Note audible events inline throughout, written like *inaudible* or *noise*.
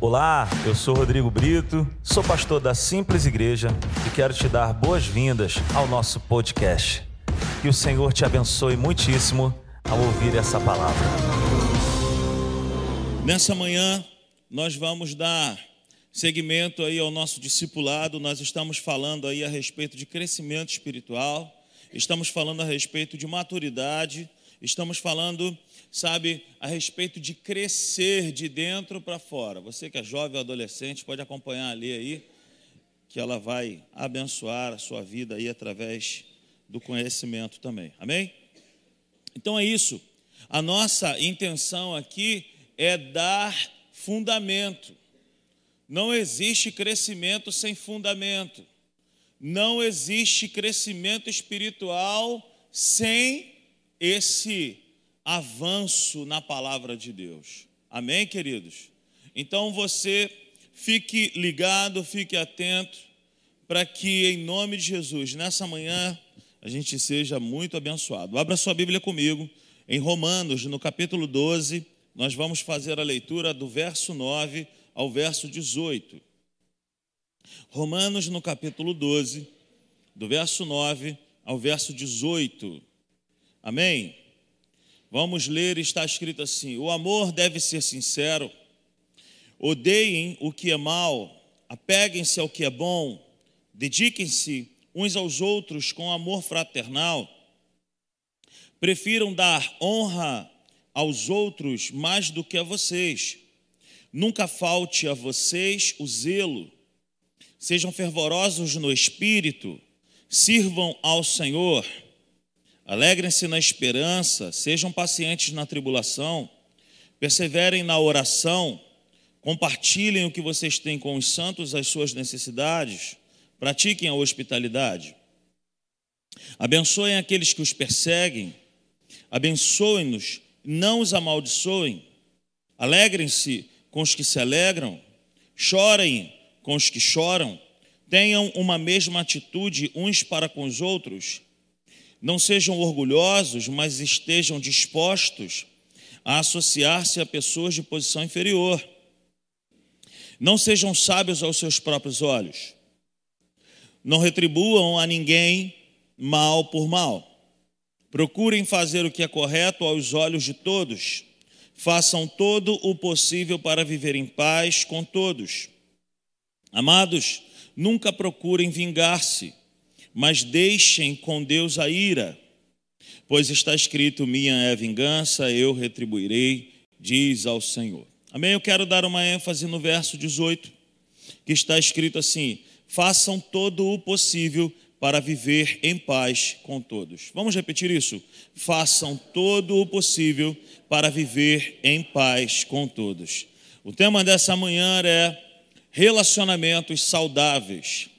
Olá, eu sou Rodrigo Brito, sou pastor da Simples Igreja e quero te dar boas-vindas ao nosso podcast. Que o Senhor te abençoe muitíssimo ao ouvir essa palavra. Nessa manhã, nós vamos dar seguimento aí ao nosso discipulado. Nós estamos falando aí a respeito de crescimento espiritual, estamos falando a respeito de maturidade, estamos falando sabe, a respeito de crescer de dentro para fora. Você que é jovem ou adolescente pode acompanhar ali aí, que ela vai abençoar a sua vida aí através do conhecimento também. Amém? Então é isso. A nossa intenção aqui é dar fundamento. Não existe crescimento sem fundamento. Não existe crescimento espiritual sem esse avanço na palavra de Deus. Amém, queridos? Então você fique ligado, fique atento, para que em nome de Jesus, nessa manhã, a gente seja muito abençoado. Abra sua Bíblia comigo, em Romanos, no capítulo 12, nós vamos fazer a leitura do verso 9 ao verso 18. Romanos, no capítulo 12, do verso 9 ao verso 18. Amém? Vamos ler, está escrito assim: O amor deve ser sincero, odeiem o que é mal, apeguem-se ao que é bom, dediquem-se uns aos outros com amor fraternal, prefiram dar honra aos outros mais do que a vocês. Nunca falte a vocês o zelo, sejam fervorosos no espírito, sirvam ao Senhor Alegrem-se na esperança, sejam pacientes na tribulação, perseverem na oração, compartilhem o que vocês têm com os santos, as suas necessidades, pratiquem a hospitalidade. Abençoem aqueles que os perseguem, abençoem-nos, não os amaldiçoem. Alegrem-se com os que se alegram, chorem com os que choram, tenham uma mesma atitude uns para com os outros não sejam orgulhosos, mas estejam dispostos a associar-se a pessoas de posição inferior. Não sejam sábios aos seus próprios olhos. Não retribuam a ninguém mal por mal. Procurem fazer o que é correto aos olhos de todos. Façam todo o possível para viver em paz com todos. Amados, nunca procurem vingar-se mas deixem com Deus a ira, pois está escrito: Minha é vingança, eu retribuirei, diz ao Senhor. Amém? Eu quero dar uma ênfase no verso 18, que está escrito assim: Façam todo o possível para viver em paz com todos. Vamos repetir isso? Façam todo o possível para viver em paz com todos. O tema dessa manhã é relacionamentos saudáveis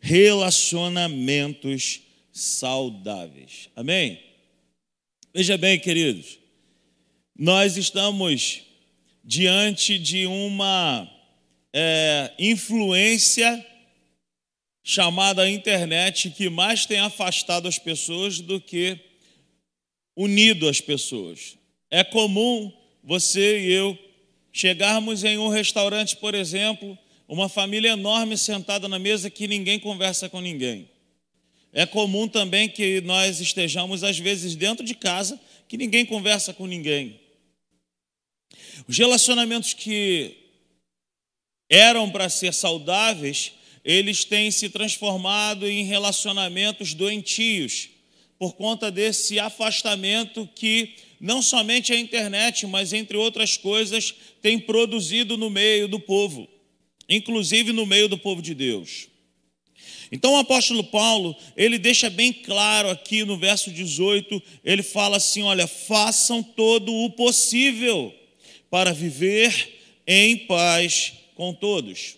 relacionamentos saudáveis. Amém? Veja bem, queridos, nós estamos diante de uma é, influência chamada internet que mais tem afastado as pessoas do que unido as pessoas. É comum você e eu chegarmos em um restaurante, por exemplo, uma família enorme sentada na mesa que ninguém conversa com ninguém. É comum também que nós estejamos, às vezes, dentro de casa, que ninguém conversa com ninguém. Os relacionamentos que eram para ser saudáveis, eles têm se transformado em relacionamentos doentios, por conta desse afastamento que não somente a internet, mas entre outras coisas, tem produzido no meio do povo inclusive no meio do povo de Deus. Então o apóstolo Paulo, ele deixa bem claro aqui no verso 18, ele fala assim: olha, façam todo o possível para viver em paz com todos.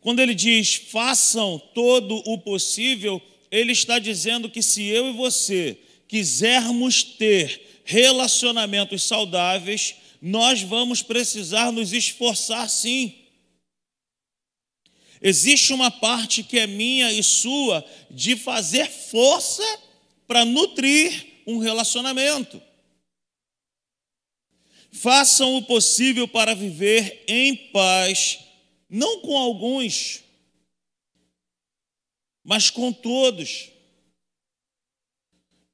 Quando ele diz façam todo o possível, ele está dizendo que se eu e você quisermos ter relacionamentos saudáveis, nós vamos precisar nos esforçar sim. Existe uma parte que é minha e sua de fazer força para nutrir um relacionamento. façam o possível para viver em paz, não com alguns, mas com todos.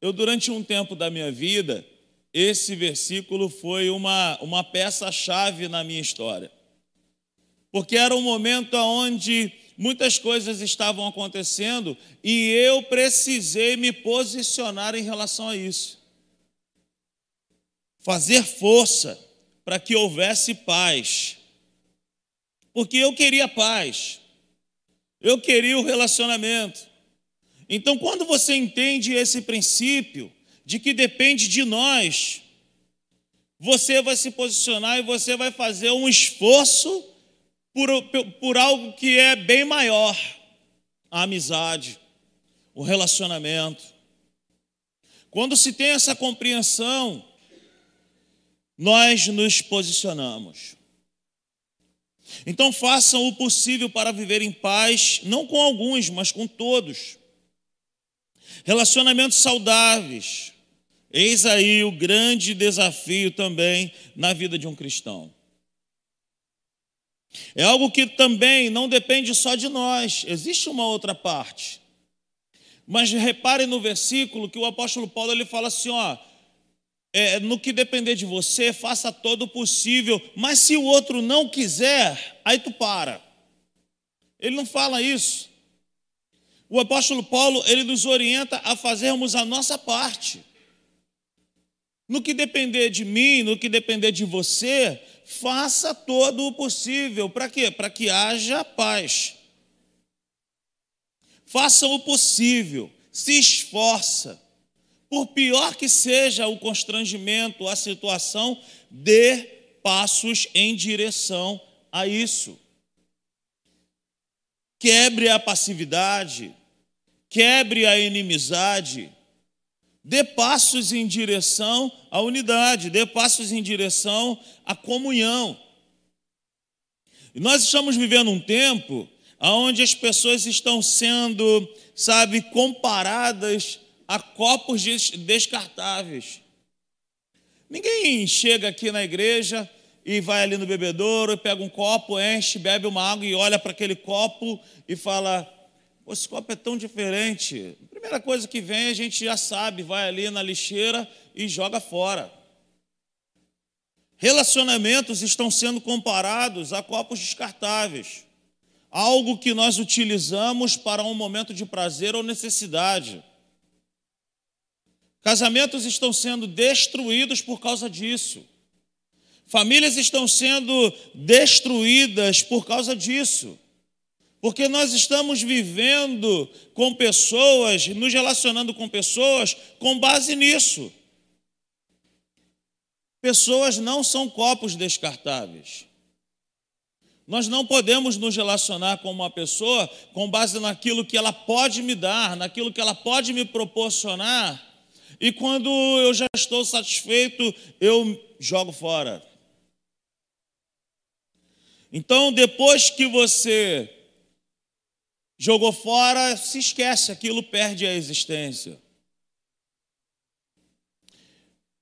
Eu, durante um tempo da minha vida, esse versículo foi uma, uma peça-chave na minha história. Porque era um momento onde muitas coisas estavam acontecendo e eu precisei me posicionar em relação a isso. Fazer força para que houvesse paz. Porque eu queria paz. Eu queria o relacionamento. Então, quando você entende esse princípio de que depende de nós, você vai se posicionar e você vai fazer um esforço por, por algo que é bem maior a amizade, o relacionamento. Quando se tem essa compreensão, nós nos posicionamos. Então façam o possível para viver em paz, não com alguns, mas com todos. Relacionamentos saudáveis. Eis aí o grande desafio também na vida de um cristão. É algo que também não depende só de nós, existe uma outra parte. Mas reparem no versículo que o apóstolo Paulo ele fala assim: ó, é, no que depender de você, faça todo o possível, mas se o outro não quiser, aí tu para. Ele não fala isso. O apóstolo Paulo, ele nos orienta a fazermos a nossa parte. No que depender de mim, no que depender de você, faça todo o possível. Para quê? Para que haja paz. Faça o possível, se esforça. Por pior que seja o constrangimento, a situação, dê passos em direção a isso. Quebre a passividade, quebre a inimizade, dê passos em direção à unidade, dê passos em direção à comunhão. E nós estamos vivendo um tempo onde as pessoas estão sendo, sabe, comparadas a copos descartáveis. Ninguém chega aqui na igreja e vai ali no bebedouro, pega um copo, enche, bebe uma água e olha para aquele copo e fala: esse copo é tão diferente. Primeira coisa que vem, a gente já sabe, vai ali na lixeira e joga fora. Relacionamentos estão sendo comparados a copos descartáveis. Algo que nós utilizamos para um momento de prazer ou necessidade. Casamentos estão sendo destruídos por causa disso. Famílias estão sendo destruídas por causa disso. Porque nós estamos vivendo com pessoas, nos relacionando com pessoas com base nisso. Pessoas não são copos descartáveis. Nós não podemos nos relacionar com uma pessoa com base naquilo que ela pode me dar, naquilo que ela pode me proporcionar, e quando eu já estou satisfeito, eu jogo fora. Então, depois que você jogou fora, se esquece, aquilo perde a existência.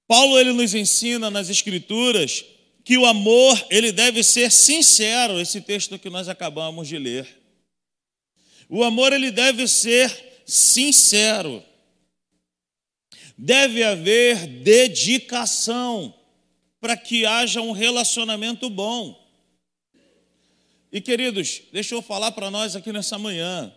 Paulo ele nos ensina nas escrituras que o amor ele deve ser sincero, esse texto que nós acabamos de ler. O amor ele deve ser sincero. Deve haver dedicação para que haja um relacionamento bom. E queridos, deixa eu falar para nós aqui nessa manhã.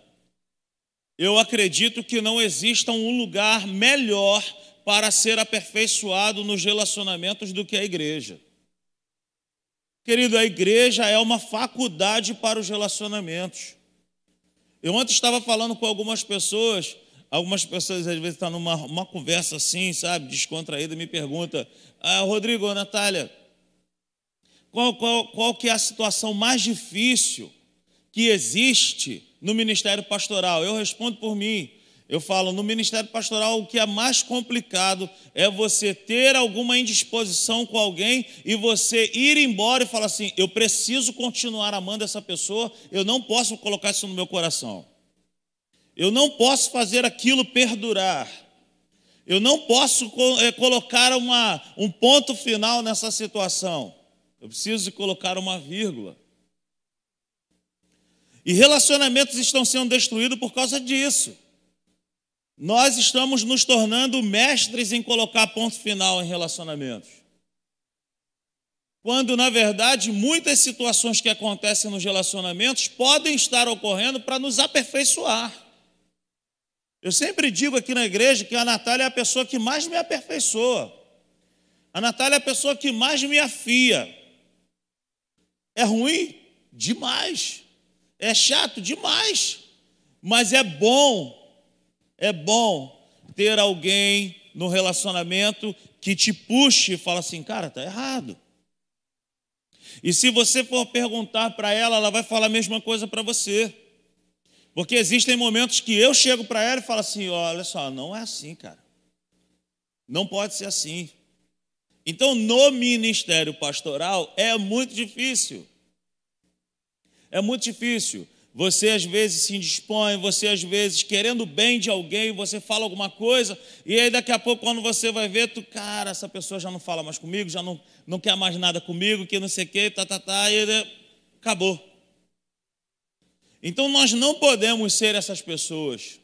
Eu acredito que não exista um lugar melhor para ser aperfeiçoado nos relacionamentos do que a igreja. Querido, a igreja é uma faculdade para os relacionamentos. Eu ontem estava falando com algumas pessoas, algumas pessoas às vezes estão numa uma conversa assim, sabe, descontraída, me pergunta, ah, Rodrigo, Natália, qual, qual, qual que é a situação mais difícil que existe no ministério pastoral? Eu respondo por mim. Eu falo, no ministério pastoral, o que é mais complicado é você ter alguma indisposição com alguém e você ir embora e falar assim: eu preciso continuar amando essa pessoa, eu não posso colocar isso no meu coração. Eu não posso fazer aquilo perdurar. Eu não posso é, colocar uma, um ponto final nessa situação. Eu preciso colocar uma vírgula. E relacionamentos estão sendo destruídos por causa disso. Nós estamos nos tornando mestres em colocar ponto final em relacionamentos. Quando, na verdade, muitas situações que acontecem nos relacionamentos podem estar ocorrendo para nos aperfeiçoar. Eu sempre digo aqui na igreja que a Natália é a pessoa que mais me aperfeiçoa. A Natália é a pessoa que mais me afia. É ruim? Demais. É chato? Demais. Mas é bom, é bom ter alguém no relacionamento que te puxe e fala assim, cara, tá errado. E se você for perguntar para ela, ela vai falar a mesma coisa para você. Porque existem momentos que eu chego para ela e falo assim: olha só, não é assim, cara. Não pode ser assim. Então, no ministério pastoral é muito difícil. É muito difícil. Você às vezes se indispõe, você às vezes querendo bem de alguém, você fala alguma coisa, e aí daqui a pouco, quando você vai ver, tu, cara, essa pessoa já não fala mais comigo, já não, não quer mais nada comigo, que não sei o que, tá, tá, tá, e acabou. Então nós não podemos ser essas pessoas.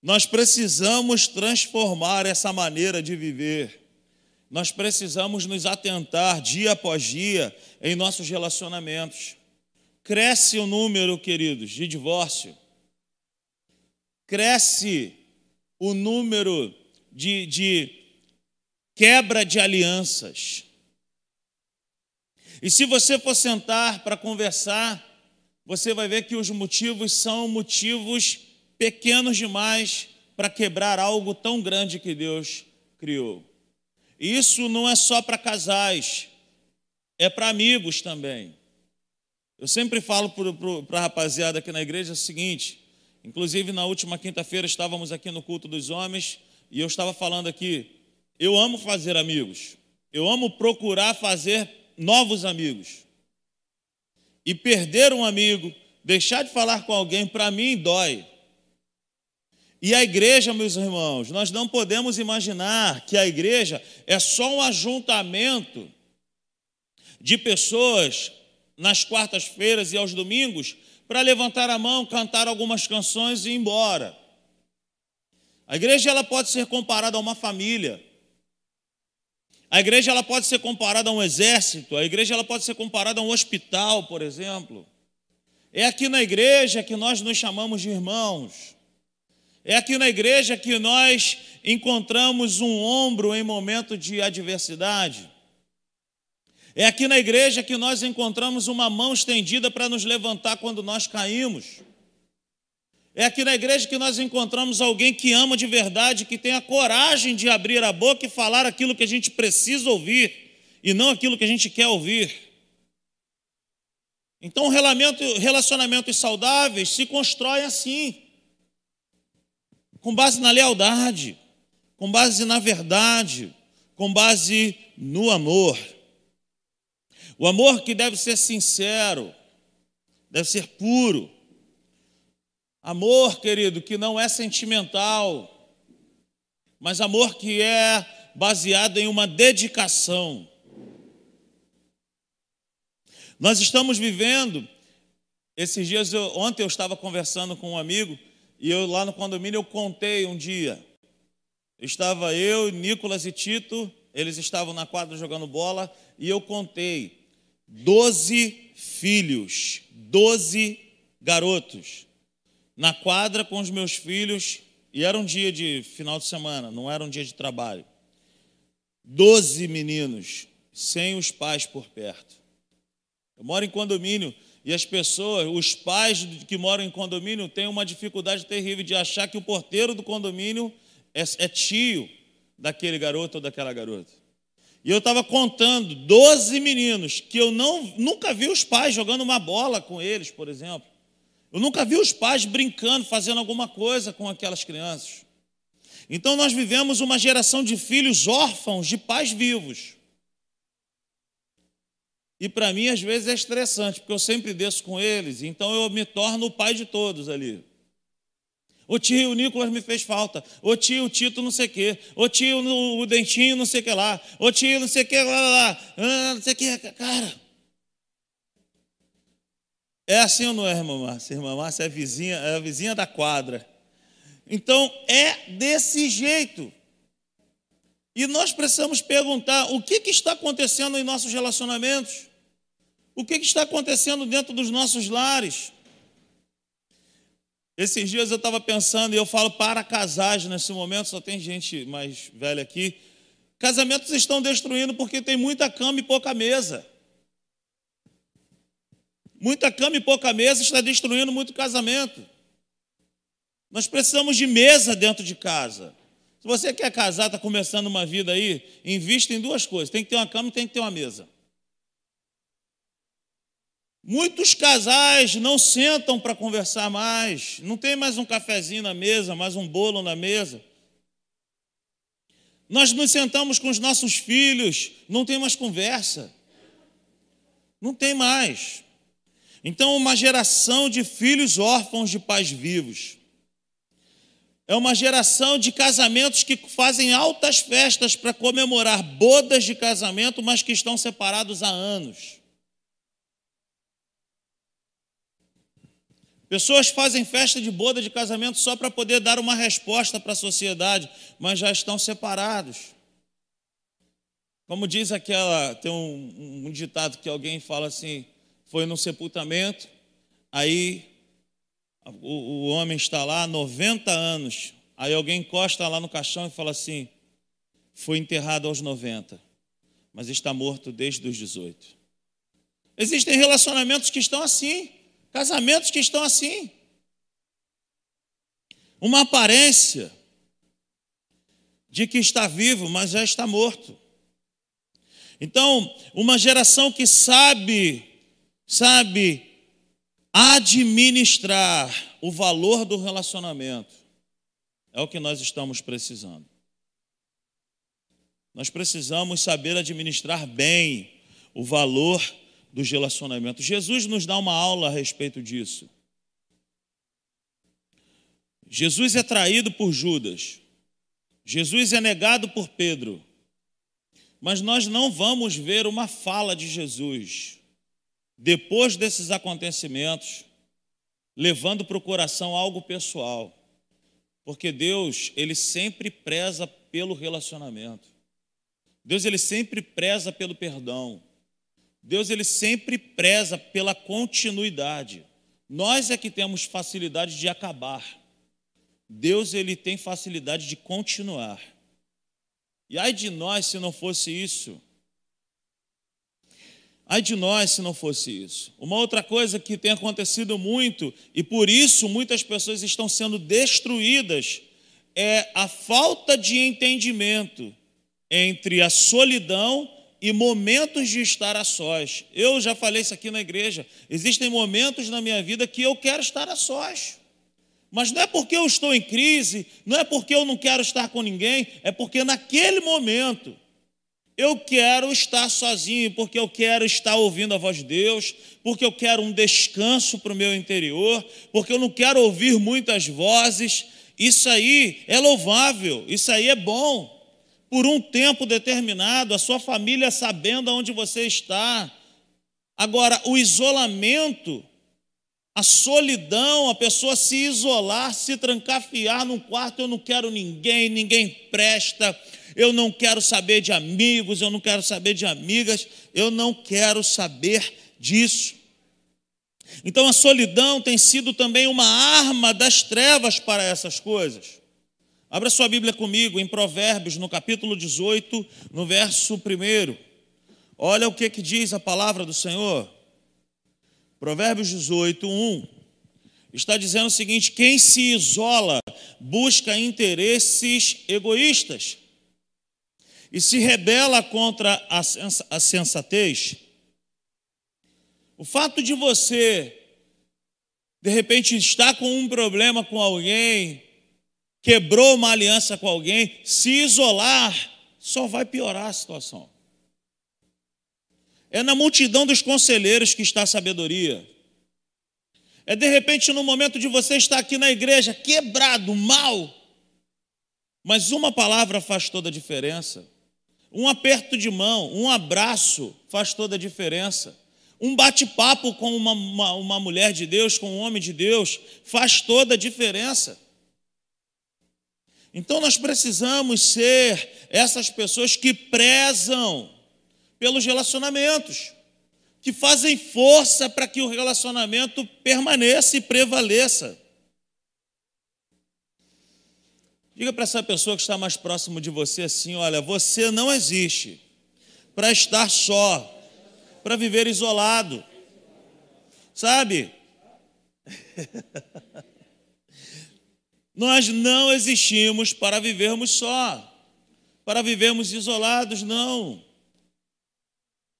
Nós precisamos transformar essa maneira de viver. Nós precisamos nos atentar dia após dia em nossos relacionamentos. Cresce o número, queridos, de divórcio. Cresce o número de, de quebra de alianças. E se você for sentar para conversar, você vai ver que os motivos são motivos pequenos demais para quebrar algo tão grande que Deus criou. Isso não é só para casais, é para amigos também. Eu sempre falo para a rapaziada aqui na igreja o seguinte: inclusive na última quinta-feira estávamos aqui no culto dos homens e eu estava falando aqui. Eu amo fazer amigos, eu amo procurar fazer novos amigos. E perder um amigo, deixar de falar com alguém, para mim dói. E a igreja, meus irmãos, nós não podemos imaginar que a igreja é só um ajuntamento de pessoas nas quartas-feiras e aos domingos para levantar a mão, cantar algumas canções e ir embora. A igreja ela pode ser comparada a uma família. A igreja ela pode ser comparada a um exército, a igreja ela pode ser comparada a um hospital, por exemplo. É aqui na igreja que nós nos chamamos de irmãos. É aqui na igreja que nós encontramos um ombro em momento de adversidade. É aqui na igreja que nós encontramos uma mão estendida para nos levantar quando nós caímos. É aqui na igreja que nós encontramos alguém que ama de verdade, que tem a coragem de abrir a boca e falar aquilo que a gente precisa ouvir e não aquilo que a gente quer ouvir. Então, relacionamentos saudáveis se constroem assim, com base na lealdade, com base na verdade, com base no amor. O amor que deve ser sincero, deve ser puro. Amor, querido, que não é sentimental, mas amor que é baseado em uma dedicação. Nós estamos vivendo, esses dias, eu, ontem eu estava conversando com um amigo, e eu lá no condomínio eu contei um dia. Estava eu, Nicolas e Tito, eles estavam na quadra jogando bola, e eu contei doze filhos, doze garotos, na quadra com os meus filhos, e era um dia de final de semana, não era um dia de trabalho. Doze meninos, sem os pais por perto. Eu moro em condomínio e as pessoas, os pais que moram em condomínio, têm uma dificuldade terrível de achar que o porteiro do condomínio é, é tio daquele garoto ou daquela garota. E eu estava contando 12 meninos que eu não, nunca vi os pais jogando uma bola com eles, por exemplo. Eu nunca vi os pais brincando, fazendo alguma coisa com aquelas crianças. Então nós vivemos uma geração de filhos órfãos de pais vivos. E para mim, às vezes, é estressante, porque eu sempre desço com eles, então eu me torno o pai de todos ali. O tio Nicolas me fez falta. O tio Tito não sei o quê. O tio o Dentinho não sei o que lá. O tio não sei o que lá, lá, lá. Ah, não sei o que. Cara. É assim ou não é, irmã Márcia? Irmã Márcia é, vizinha, é a vizinha da quadra. Então, é desse jeito. E nós precisamos perguntar o que, que está acontecendo em nossos relacionamentos? O que, que está acontecendo dentro dos nossos lares? Esses dias eu estava pensando, e eu falo para casais nesse momento, só tem gente mais velha aqui. Casamentos estão destruindo porque tem muita cama e pouca mesa. Muita cama e pouca mesa está destruindo muito casamento. Nós precisamos de mesa dentro de casa. Se você quer casar, está começando uma vida aí, invista em duas coisas: tem que ter uma cama e tem que ter uma mesa. Muitos casais não sentam para conversar mais, não tem mais um cafezinho na mesa, mais um bolo na mesa. Nós nos sentamos com os nossos filhos, não tem mais conversa. Não tem mais. Então, uma geração de filhos órfãos de pais vivos. É uma geração de casamentos que fazem altas festas para comemorar bodas de casamento, mas que estão separados há anos. Pessoas fazem festa de boda de casamento só para poder dar uma resposta para a sociedade, mas já estão separados. Como diz aquela, tem um, um ditado que alguém fala assim: foi no sepultamento, aí o, o homem está lá 90 anos, aí alguém encosta lá no caixão e fala assim: foi enterrado aos 90, mas está morto desde os 18. Existem relacionamentos que estão assim. Casamentos que estão assim. Uma aparência de que está vivo, mas já está morto. Então, uma geração que sabe, sabe administrar o valor do relacionamento, é o que nós estamos precisando. Nós precisamos saber administrar bem o valor dos relacionamentos. Jesus nos dá uma aula a respeito disso. Jesus é traído por Judas. Jesus é negado por Pedro. Mas nós não vamos ver uma fala de Jesus depois desses acontecimentos, levando para o coração algo pessoal. Porque Deus, ele sempre preza pelo relacionamento. Deus ele sempre preza pelo perdão. Deus ele sempre preza pela continuidade. Nós é que temos facilidade de acabar. Deus ele tem facilidade de continuar. E ai de nós se não fosse isso. Ai de nós se não fosse isso. Uma outra coisa que tem acontecido muito, e por isso muitas pessoas estão sendo destruídas, é a falta de entendimento entre a solidão e momentos de estar a sós. Eu já falei isso aqui na igreja. Existem momentos na minha vida que eu quero estar a sós. Mas não é porque eu estou em crise, não é porque eu não quero estar com ninguém, é porque naquele momento eu quero estar sozinho, porque eu quero estar ouvindo a voz de Deus, porque eu quero um descanso para o meu interior, porque eu não quero ouvir muitas vozes. Isso aí é louvável, isso aí é bom por um tempo determinado, a sua família sabendo onde você está. Agora, o isolamento, a solidão, a pessoa se isolar, se trancafiar num quarto, eu não quero ninguém, ninguém presta, eu não quero saber de amigos, eu não quero saber de amigas, eu não quero saber disso. Então a solidão tem sido também uma arma das trevas para essas coisas. Abra sua Bíblia comigo em Provérbios, no capítulo 18, no verso 1. Olha o que, que diz a palavra do Senhor. Provérbios 18, 1. Está dizendo o seguinte: quem se isola busca interesses egoístas e se rebela contra a sensatez. O fato de você, de repente, estar com um problema com alguém, quebrou uma aliança com alguém, se isolar, só vai piorar a situação. É na multidão dos conselheiros que está a sabedoria. É de repente no momento de você estar aqui na igreja, quebrado, mal. Mas uma palavra faz toda a diferença. Um aperto de mão, um abraço faz toda a diferença. Um bate-papo com uma, uma, uma, mulher de Deus, com um homem de Deus, faz toda a diferença. Então nós precisamos ser essas pessoas que prezam pelos relacionamentos que fazem força para que o relacionamento permaneça e prevaleça. Diga para essa pessoa que está mais próximo de você assim: olha, você não existe para estar só, para viver isolado. Sabe? *laughs* Nós não existimos para vivermos só, para vivermos isolados, não.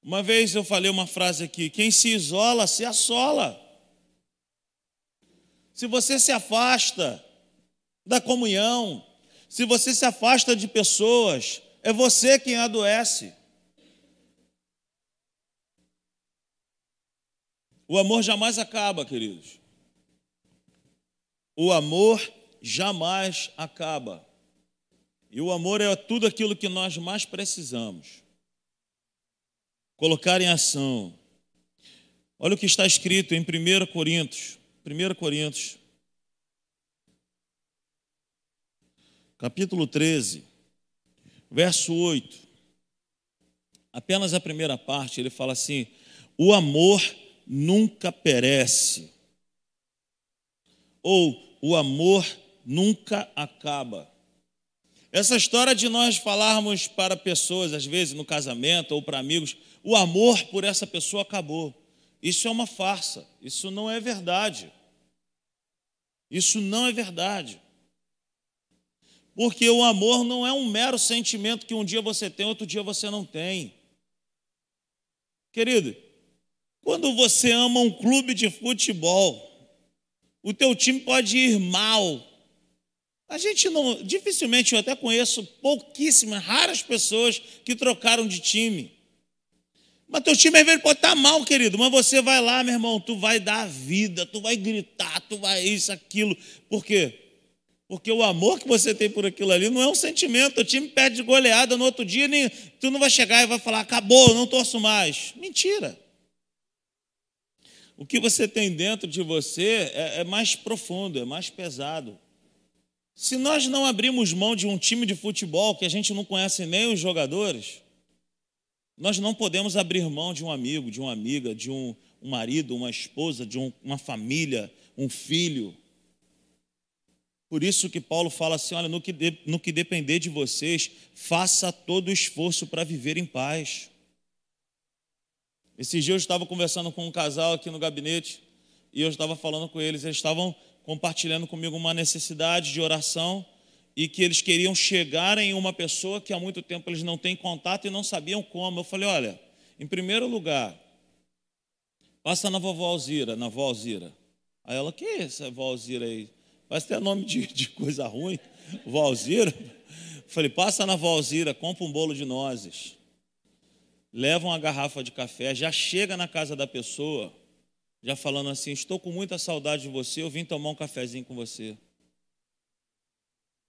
Uma vez eu falei uma frase aqui: quem se isola se assola. Se você se afasta da comunhão, se você se afasta de pessoas, é você quem adoece. O amor jamais acaba, queridos. O amor jamais acaba. E o amor é tudo aquilo que nós mais precisamos colocar em ação. Olha o que está escrito em 1 Coríntios, 1 Coríntios, capítulo 13, verso 8. Apenas a primeira parte, ele fala assim: o amor nunca perece, ou o amor nunca acaba. Essa história de nós falarmos para pessoas, às vezes no casamento ou para amigos, o amor por essa pessoa acabou. Isso é uma farsa, isso não é verdade. Isso não é verdade. Porque o amor não é um mero sentimento que um dia você tem, outro dia você não tem. Querido, quando você ama um clube de futebol, o teu time pode ir mal, a gente não, dificilmente eu até conheço pouquíssimas, raras pessoas que trocaram de time. Mas teu time às vezes pode estar mal, querido, mas você vai lá, meu irmão, tu vai dar a vida, tu vai gritar, tu vai isso, aquilo. Por quê? Porque o amor que você tem por aquilo ali não é um sentimento. O time perde de goleada no outro dia, nem, tu não vai chegar e vai falar, acabou, não torço mais. Mentira. O que você tem dentro de você é, é mais profundo, é mais pesado. Se nós não abrimos mão de um time de futebol que a gente não conhece nem os jogadores, nós não podemos abrir mão de um amigo, de uma amiga, de um, um marido, uma esposa, de um, uma família, um filho. Por isso que Paulo fala assim: olha, no que, de, no que depender de vocês, faça todo o esforço para viver em paz. Esses dias eu estava conversando com um casal aqui no gabinete e eu estava falando com eles, eles estavam compartilhando comigo uma necessidade de oração e que eles queriam chegar em uma pessoa que há muito tempo eles não têm contato e não sabiam como. Eu falei: olha, em primeiro lugar, passa na vovó Alzira, na vó Alzira. Aí ela: que é essa vó Alzira aí? Parece ter nome de, de coisa ruim, vó Alzira. Falei: passa na vó Alzira, compra um bolo de nozes, leva uma garrafa de café, já chega na casa da pessoa já falando assim: Estou com muita saudade de você, eu vim tomar um cafezinho com você.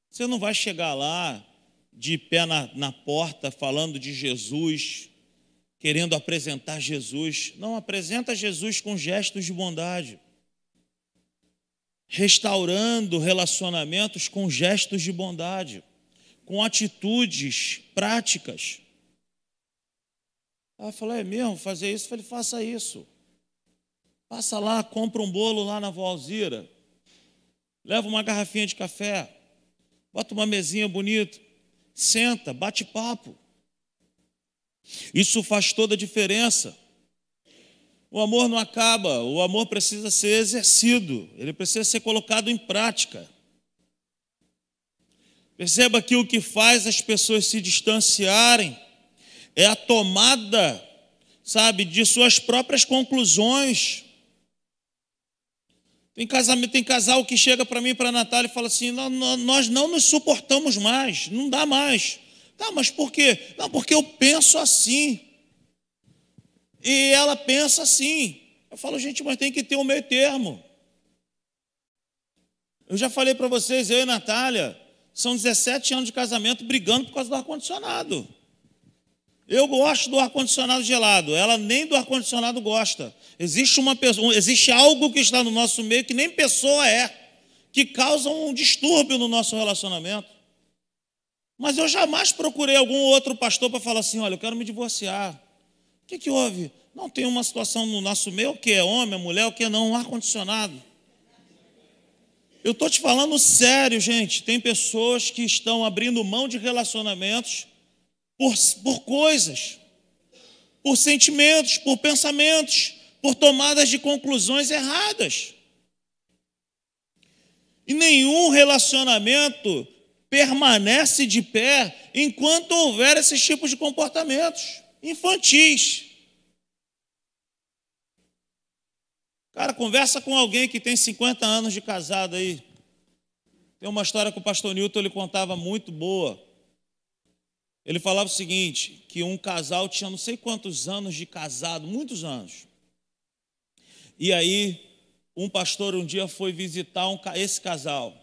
Você não vai chegar lá de pé na, na porta falando de Jesus, querendo apresentar Jesus. Não, apresenta Jesus com gestos de bondade, restaurando relacionamentos com gestos de bondade, com atitudes práticas. Ela falou: É mesmo fazer isso? Eu falei: Faça isso. Passa lá, compra um bolo lá na Vó. Leva uma garrafinha de café. Bota uma mesinha bonita. Senta, bate papo. Isso faz toda a diferença. O amor não acaba, o amor precisa ser exercido, ele precisa ser colocado em prática. Perceba que o que faz as pessoas se distanciarem é a tomada, sabe, de suas próprias conclusões. Tem, casamento, tem casal que chega para mim, para a Natália, e fala assim: nós não nos suportamos mais, não dá mais. Tá, mas por quê? Não, porque eu penso assim. E ela pensa assim. Eu falo, gente, mas tem que ter um meio termo. Eu já falei para vocês, eu e Natália, são 17 anos de casamento brigando por causa do ar-condicionado. Eu gosto do ar-condicionado gelado, ela nem do ar-condicionado gosta. Existe uma existe algo que está no nosso meio que nem pessoa é, que causa um distúrbio no nosso relacionamento. Mas eu jamais procurei algum outro pastor para falar assim: olha, eu quero me divorciar. O que, que houve? Não tem uma situação no nosso meio, que é homem, é mulher, o que é não, um ar-condicionado. Eu estou te falando sério, gente. Tem pessoas que estão abrindo mão de relacionamentos por, por coisas, por sentimentos, por pensamentos, por tomadas de conclusões erradas. E nenhum relacionamento permanece de pé enquanto houver esses tipos de comportamentos infantis. Cara, conversa com alguém que tem 50 anos de casado aí. Tem uma história que o pastor Newton ele contava muito boa. Ele falava o seguinte: que um casal tinha não sei quantos anos de casado, muitos anos. E aí, um pastor um dia foi visitar um, esse casal.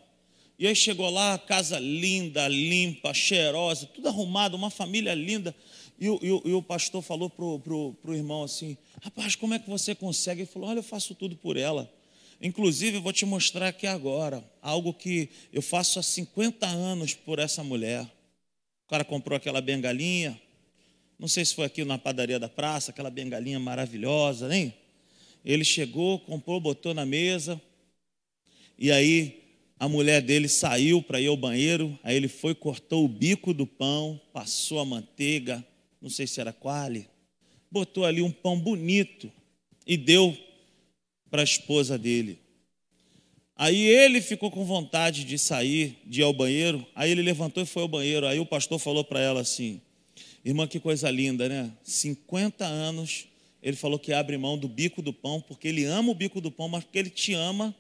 E aí chegou lá, casa linda, limpa, cheirosa, tudo arrumado, uma família linda. E o, e e o pastor falou para o pro, pro irmão assim: Rapaz, como é que você consegue? Ele falou: Olha, eu faço tudo por ela. Inclusive, eu vou te mostrar aqui agora algo que eu faço há 50 anos por essa mulher. O cara comprou aquela bengalinha, não sei se foi aqui na padaria da praça, aquela bengalinha maravilhosa, nem? Ele chegou, comprou, botou na mesa, e aí a mulher dele saiu para ir ao banheiro, aí ele foi, cortou o bico do pão, passou a manteiga, não sei se era quale, botou ali um pão bonito e deu para a esposa dele. Aí ele ficou com vontade de sair, de ir ao banheiro. Aí ele levantou e foi ao banheiro. Aí o pastor falou para ela assim: Irmã, que coisa linda, né? 50 anos. Ele falou que abre mão do bico do pão, porque ele ama o bico do pão, mas porque ele te ama,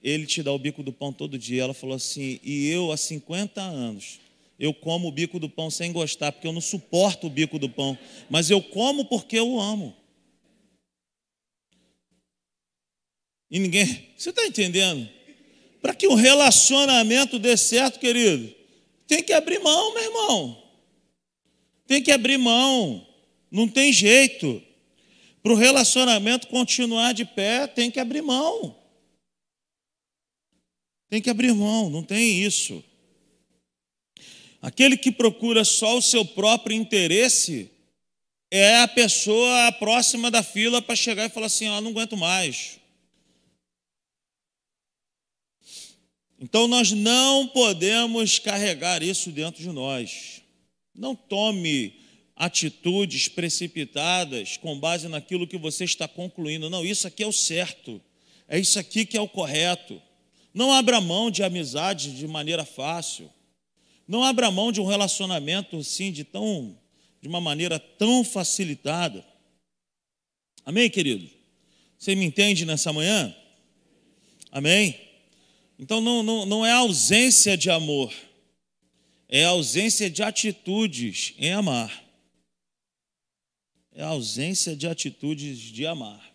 ele te dá o bico do pão todo dia. Ela falou assim: E eu, há 50 anos, eu como o bico do pão sem gostar, porque eu não suporto o bico do pão, mas eu como porque eu amo. E ninguém. Você está entendendo? Para que um relacionamento dê certo, querido, tem que abrir mão, meu irmão. Tem que abrir mão. Não tem jeito. Para o relacionamento continuar de pé, tem que abrir mão. Tem que abrir mão, não tem isso. Aquele que procura só o seu próprio interesse é a pessoa próxima da fila para chegar e falar assim: ó, oh, não aguento mais. Então nós não podemos carregar isso dentro de nós. Não tome atitudes precipitadas com base naquilo que você está concluindo. Não, isso aqui é o certo. É isso aqui que é o correto. Não abra mão de amizade de maneira fácil. Não abra mão de um relacionamento assim de tão de uma maneira tão facilitada. Amém, querido? Você me entende nessa manhã? Amém? Então não, não, não é ausência de amor, é ausência de atitudes em amar. É ausência de atitudes de amar.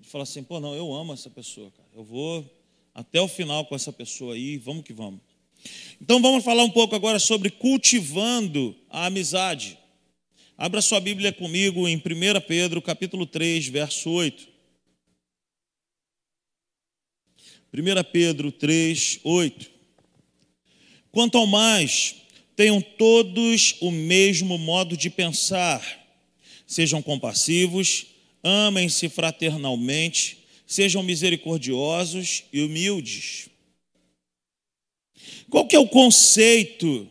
De falar assim, pô, não, eu amo essa pessoa, cara. Eu vou até o final com essa pessoa aí, vamos que vamos. Então vamos falar um pouco agora sobre cultivando a amizade. Abra sua Bíblia comigo em 1 Pedro, capítulo 3, verso 8. 1 Pedro 3, 8. Quanto ao mais, tenham todos o mesmo modo de pensar, sejam compassivos, amem-se fraternalmente, sejam misericordiosos e humildes. Qual que é o conceito,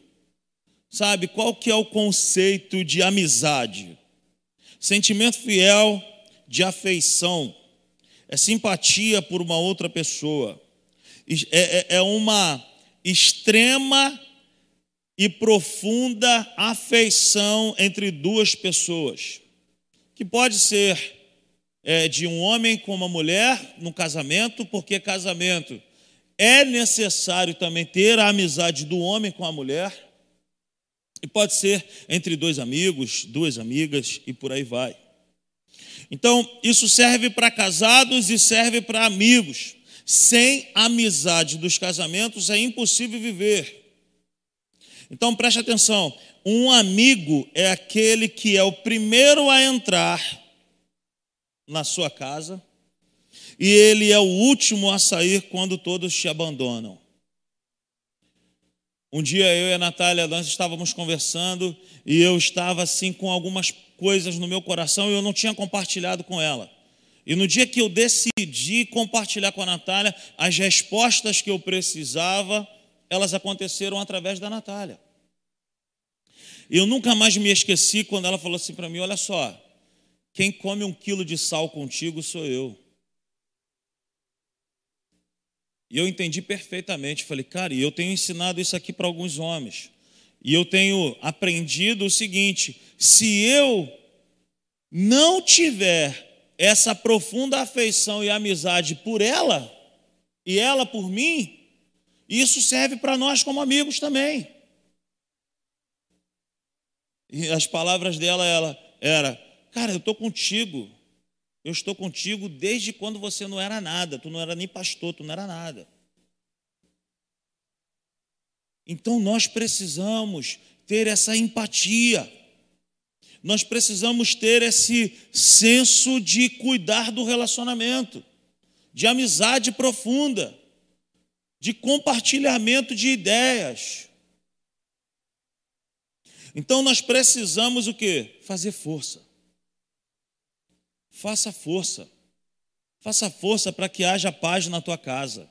sabe, qual que é o conceito de amizade? Sentimento fiel de afeição, é simpatia por uma outra pessoa, é, é, é uma extrema e profunda afeição entre duas pessoas, que pode ser é, de um homem com uma mulher no casamento, porque casamento é necessário também ter a amizade do homem com a mulher, e pode ser entre dois amigos, duas amigas e por aí vai. Então, isso serve para casados e serve para amigos, Sem amizade dos casamentos é impossível viver. Então preste atenção: um amigo é aquele que é o primeiro a entrar na sua casa e ele é o último a sair quando todos te abandonam. Um dia eu e a Natália, nós estávamos conversando e eu estava assim com algumas coisas no meu coração e eu não tinha compartilhado com ela. E no dia que eu decidi compartilhar com a Natália, as respostas que eu precisava, elas aconteceram através da Natália. Eu nunca mais me esqueci quando ela falou assim para mim: Olha só, quem come um quilo de sal contigo sou eu. E eu entendi perfeitamente. Falei, cara, e eu tenho ensinado isso aqui para alguns homens. E eu tenho aprendido o seguinte: se eu não tiver essa profunda afeição e amizade por ela, e ela por mim, isso serve para nós como amigos também. E as palavras dela ela era: "Cara, eu estou contigo. Eu estou contigo desde quando você não era nada, tu não era nem pastor, tu não era nada. Então nós precisamos ter essa empatia. Nós precisamos ter esse senso de cuidar do relacionamento, de amizade profunda, de compartilhamento de ideias. Então nós precisamos o que? Fazer força. Faça força. Faça força para que haja paz na tua casa.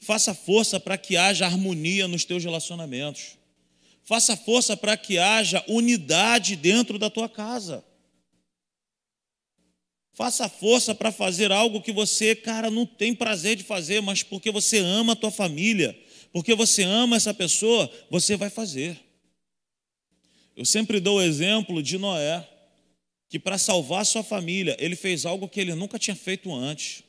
Faça força para que haja harmonia nos teus relacionamentos. Faça força para que haja unidade dentro da tua casa. Faça força para fazer algo que você, cara, não tem prazer de fazer, mas porque você ama a tua família, porque você ama essa pessoa, você vai fazer. Eu sempre dou o exemplo de Noé que para salvar sua família, ele fez algo que ele nunca tinha feito antes.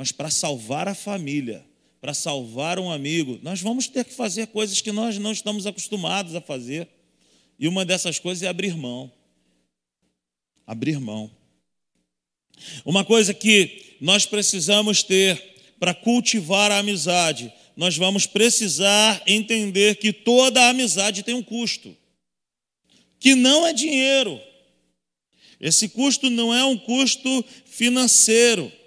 Mas para salvar a família, para salvar um amigo, nós vamos ter que fazer coisas que nós não estamos acostumados a fazer. E uma dessas coisas é abrir mão. Abrir mão. Uma coisa que nós precisamos ter para cultivar a amizade, nós vamos precisar entender que toda amizade tem um custo que não é dinheiro. Esse custo não é um custo financeiro.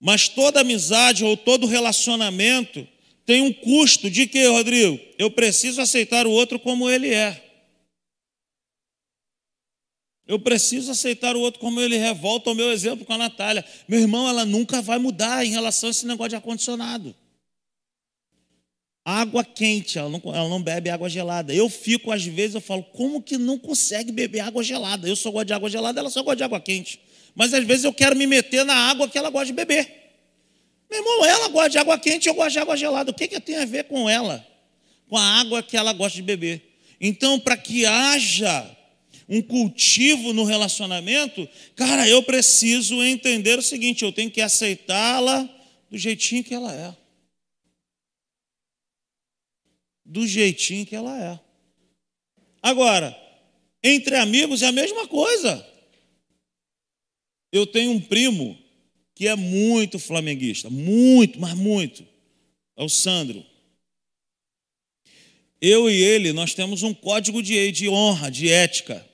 Mas toda amizade ou todo relacionamento tem um custo de que, Rodrigo? Eu preciso aceitar o outro como ele é. Eu preciso aceitar o outro como ele é. Volto ao meu exemplo com a Natália. Meu irmão, ela nunca vai mudar em relação a esse negócio de ar-condicionado. Água quente, ela não, ela não bebe água gelada. Eu fico, às vezes, eu falo, como que não consegue beber água gelada? Eu só gosto de água gelada, ela só gosta de água quente. Mas às vezes eu quero me meter na água que ela gosta de beber. Meu irmão, ela gosta de água quente, eu gosto de água gelada. O que, que tem a ver com ela? Com a água que ela gosta de beber. Então, para que haja um cultivo no relacionamento, cara, eu preciso entender o seguinte: eu tenho que aceitá-la do jeitinho que ela é do jeitinho que ela é. Agora, entre amigos é a mesma coisa. Eu tenho um primo que é muito flamenguista, muito, mas muito. É o Sandro. Eu e ele, nós temos um código de, de honra, de ética.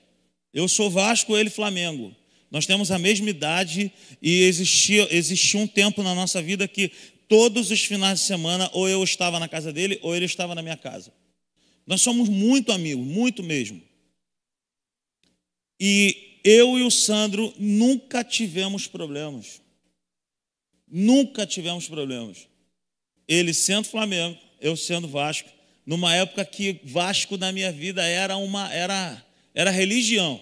Eu sou Vasco, ele Flamengo. Nós temos a mesma idade e existia, existia um tempo na nossa vida que todos os finais de semana, ou eu estava na casa dele, ou ele estava na minha casa. Nós somos muito amigos, muito mesmo. E eu e o Sandro nunca tivemos problemas. Nunca tivemos problemas. Ele sendo Flamengo, eu sendo Vasco, numa época que Vasco na minha vida era uma era era religião.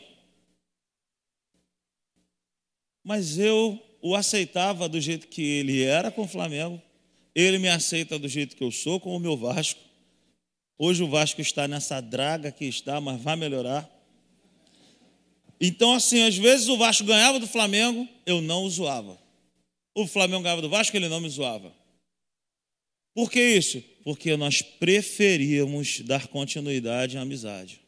Mas eu o aceitava do jeito que ele era com o Flamengo, ele me aceita do jeito que eu sou com o meu Vasco. Hoje o Vasco está nessa draga que está, mas vai melhorar. Então, assim, às vezes o Vasco ganhava do Flamengo, eu não o zoava. O Flamengo ganhava do Vasco, ele não me zoava. Por que isso? Porque nós preferíamos dar continuidade à amizade.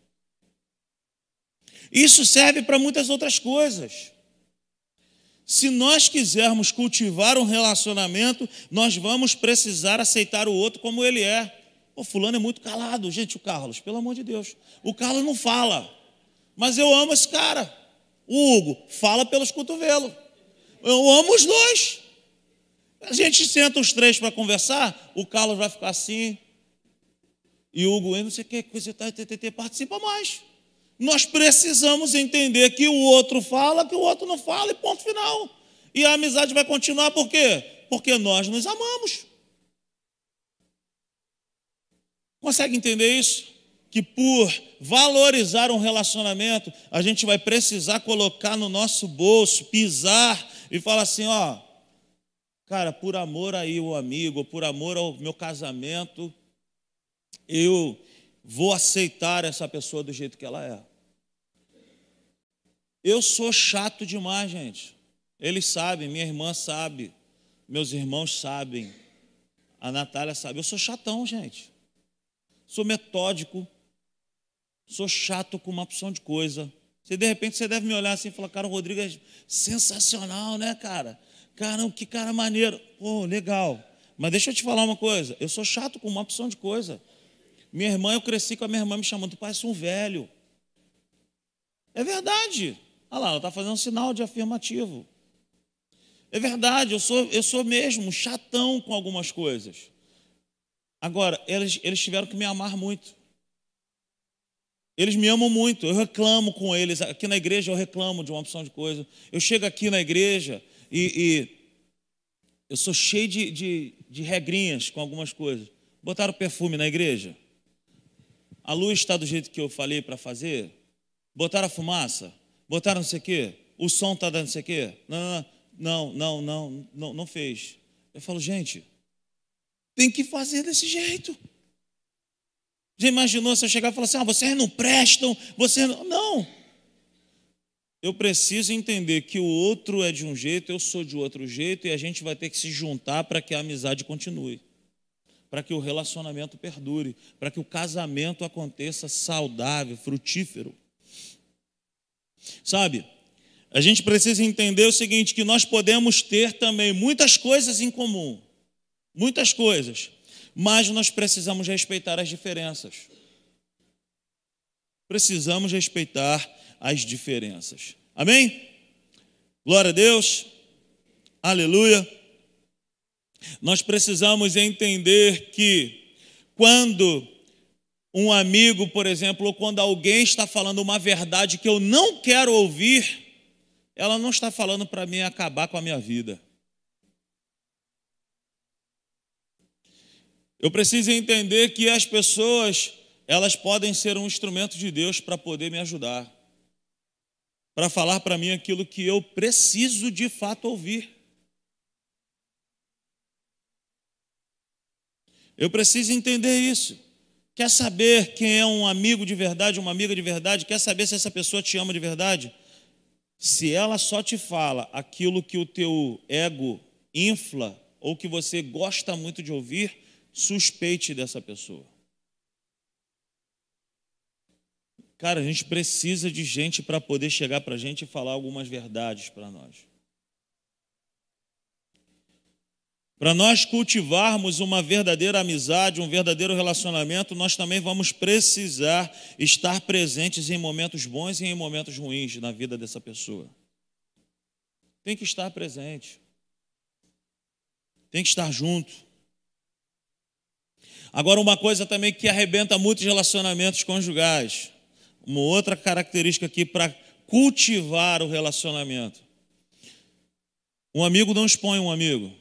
Isso serve para muitas outras coisas. Se nós quisermos cultivar um relacionamento, nós vamos precisar aceitar o outro como ele é. O fulano é muito calado, gente, o Carlos, pelo amor de Deus. O Carlos não fala, mas eu amo esse cara. O Hugo fala pelos cotovelos. Eu amo os dois. A gente senta os três para conversar, o Carlos vai ficar assim, e o Hugo, não sei o que, coisa tá, participa mais. Nós precisamos entender que o outro fala, que o outro não fala, e ponto final. E a amizade vai continuar por quê? Porque nós nos amamos. Consegue entender isso? Que por valorizar um relacionamento, a gente vai precisar colocar no nosso bolso, pisar e falar assim: ó, cara, por amor aí o amigo, por amor ao meu casamento, eu vou aceitar essa pessoa do jeito que ela é. Eu sou chato demais, gente. Eles sabem, minha irmã sabe, meus irmãos sabem, a Natália sabe. Eu sou chatão, gente. Sou metódico, sou chato com uma opção de coisa. Você, de repente, você deve me olhar assim e falar, cara, o Rodrigo é sensacional, né, cara? Caramba, que cara maneiro. Pô, legal. Mas deixa eu te falar uma coisa. Eu sou chato com uma opção de coisa. Minha irmã, eu cresci com a minha irmã me chamando, tu parece um velho. É verdade. Olha lá, ela está fazendo um sinal de afirmativo. É verdade, eu sou, eu sou mesmo chatão com algumas coisas. Agora, eles, eles tiveram que me amar muito. Eles me amam muito, eu reclamo com eles. Aqui na igreja eu reclamo de uma opção de coisa. Eu chego aqui na igreja e, e eu sou cheio de, de, de regrinhas com algumas coisas. Botaram perfume na igreja? A luz está do jeito que eu falei para fazer? Botaram a fumaça? Botaram não sei o quê? O som está dando não sei o quê? Não, não, não, não, não, não fez. Eu falo, gente, tem que fazer desse jeito. Já imaginou se eu chegar e falar assim: ah, vocês não prestam, vocês não. Não. Eu preciso entender que o outro é de um jeito, eu sou de outro jeito, e a gente vai ter que se juntar para que a amizade continue para que o relacionamento perdure, para que o casamento aconteça saudável, frutífero. Sabe, a gente precisa entender o seguinte: que nós podemos ter também muitas coisas em comum, muitas coisas, mas nós precisamos respeitar as diferenças. Precisamos respeitar as diferenças. Amém? Glória a Deus. Aleluia. Nós precisamos entender que quando um amigo, por exemplo, ou quando alguém está falando uma verdade que eu não quero ouvir, ela não está falando para mim acabar com a minha vida. Eu preciso entender que as pessoas, elas podem ser um instrumento de Deus para poder me ajudar, para falar para mim aquilo que eu preciso de fato ouvir. Eu preciso entender isso. Quer saber quem é um amigo de verdade, uma amiga de verdade? Quer saber se essa pessoa te ama de verdade? Se ela só te fala aquilo que o teu ego infla ou que você gosta muito de ouvir, suspeite dessa pessoa. Cara, a gente precisa de gente para poder chegar para a gente e falar algumas verdades para nós. Para nós cultivarmos uma verdadeira amizade, um verdadeiro relacionamento, nós também vamos precisar estar presentes em momentos bons e em momentos ruins na vida dessa pessoa. Tem que estar presente. Tem que estar junto. Agora, uma coisa também que arrebenta muitos relacionamentos conjugais. Uma outra característica aqui para cultivar o relacionamento. Um amigo não expõe um amigo.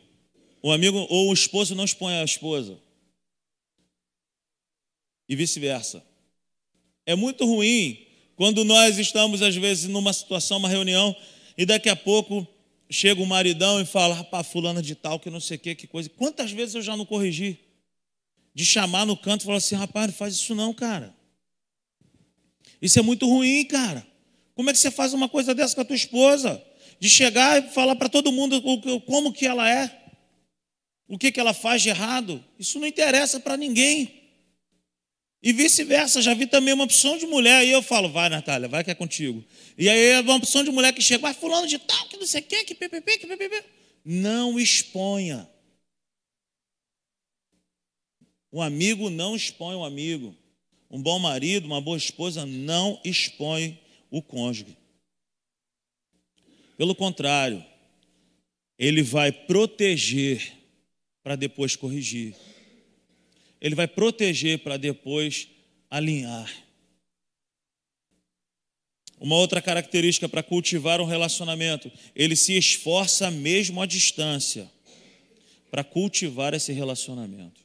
O amigo ou o esposo não expõe a esposa. E vice-versa. É muito ruim quando nós estamos, às vezes, numa situação, uma reunião, e daqui a pouco chega o maridão e fala, rapaz, fulana de tal, que não sei o que, que coisa. Quantas vezes eu já não corrigi? De chamar no canto e falar assim, rapaz, não faz isso não, cara. Isso é muito ruim, cara. Como é que você faz uma coisa dessa com a tua esposa? De chegar e falar para todo mundo como que ela é o que, que ela faz de errado, isso não interessa para ninguém. E vice-versa, já vi também uma opção de mulher, aí eu falo, vai Natália, vai que é contigo. E aí é uma opção de mulher que chega, vai fulano de tal, que não sei o que, que ppp, que ppp. Não exponha. Um amigo não expõe um amigo. Um bom marido, uma boa esposa não expõe o cônjuge. Pelo contrário, ele vai proteger para depois corrigir. Ele vai proteger para depois alinhar. Uma outra característica para cultivar um relacionamento, ele se esforça mesmo à distância para cultivar esse relacionamento.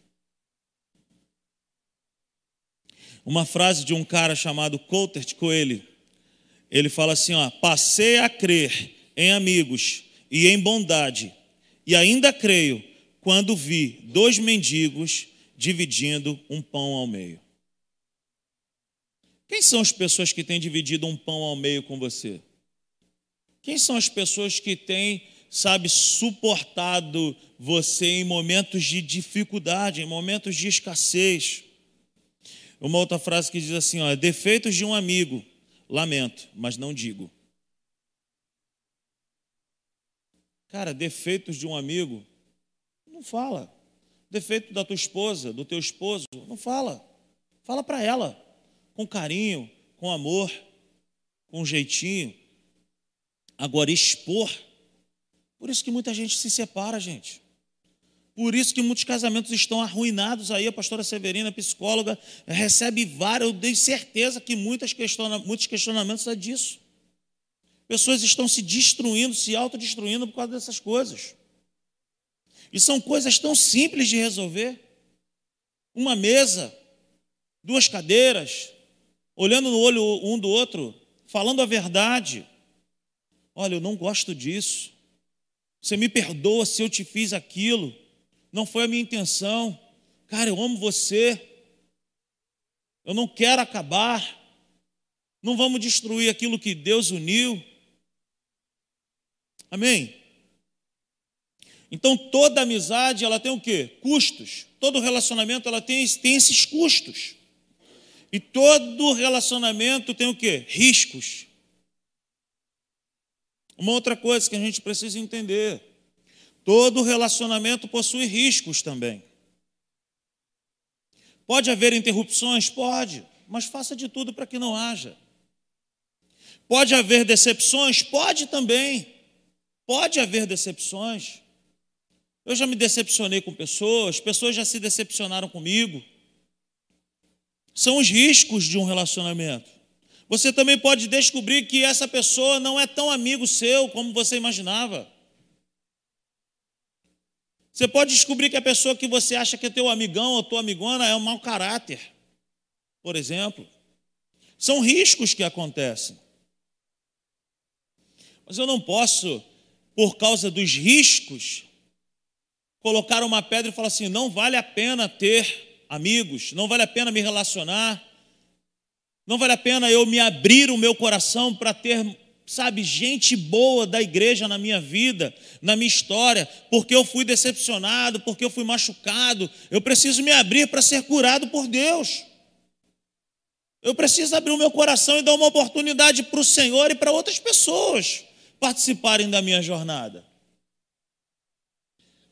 Uma frase de um cara chamado Coulter Coelho, ele fala assim, ó, passei a crer em amigos e em bondade, e ainda creio quando vi dois mendigos dividindo um pão ao meio. Quem são as pessoas que têm dividido um pão ao meio com você? Quem são as pessoas que têm, sabe, suportado você em momentos de dificuldade, em momentos de escassez? Uma outra frase que diz assim: ó, defeitos de um amigo, lamento, mas não digo. Cara, defeitos de um amigo, não fala. Defeito da tua esposa, do teu esposo, não fala. Fala para ela, com carinho, com amor, com jeitinho. Agora, expor. Por isso que muita gente se separa, gente. Por isso que muitos casamentos estão arruinados aí. A pastora Severina, psicóloga, recebe várias. Eu tenho certeza que muitas questiona, muitos questionamentos é disso. Pessoas estão se destruindo, se autodestruindo por causa dessas coisas. E são coisas tão simples de resolver. Uma mesa, duas cadeiras, olhando no olho um do outro, falando a verdade. Olha, eu não gosto disso. Você me perdoa se eu te fiz aquilo. Não foi a minha intenção. Cara, eu amo você. Eu não quero acabar. Não vamos destruir aquilo que Deus uniu. Amém? Então toda amizade ela tem o quê? Custos. Todo relacionamento ela tem, tem esses custos. E todo relacionamento tem o quê? Riscos. Uma outra coisa que a gente precisa entender: todo relacionamento possui riscos também. Pode haver interrupções? Pode, mas faça de tudo para que não haja. Pode haver decepções? Pode também. Pode haver decepções. Eu já me decepcionei com pessoas, pessoas já se decepcionaram comigo. São os riscos de um relacionamento. Você também pode descobrir que essa pessoa não é tão amigo seu como você imaginava. Você pode descobrir que a pessoa que você acha que é teu amigão ou tua amigona é um mau caráter, por exemplo. São riscos que acontecem. Mas eu não posso, por causa dos riscos, colocar uma pedra e falar assim: não vale a pena ter amigos, não vale a pena me relacionar, não vale a pena eu me abrir o meu coração para ter, sabe, gente boa da igreja na minha vida, na minha história, porque eu fui decepcionado, porque eu fui machucado, eu preciso me abrir para ser curado por Deus. Eu preciso abrir o meu coração e dar uma oportunidade para o Senhor e para outras pessoas participarem da minha jornada.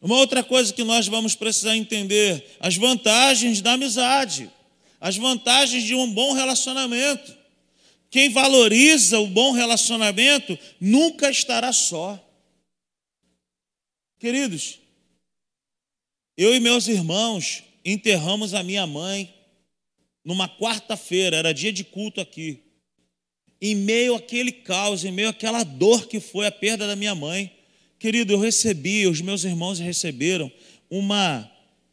Uma outra coisa que nós vamos precisar entender: as vantagens da amizade, as vantagens de um bom relacionamento. Quem valoriza o bom relacionamento nunca estará só. Queridos, eu e meus irmãos enterramos a minha mãe numa quarta-feira, era dia de culto aqui. Em meio àquele caos, em meio àquela dor que foi a perda da minha mãe, Querido, eu recebi, os meus irmãos receberam uma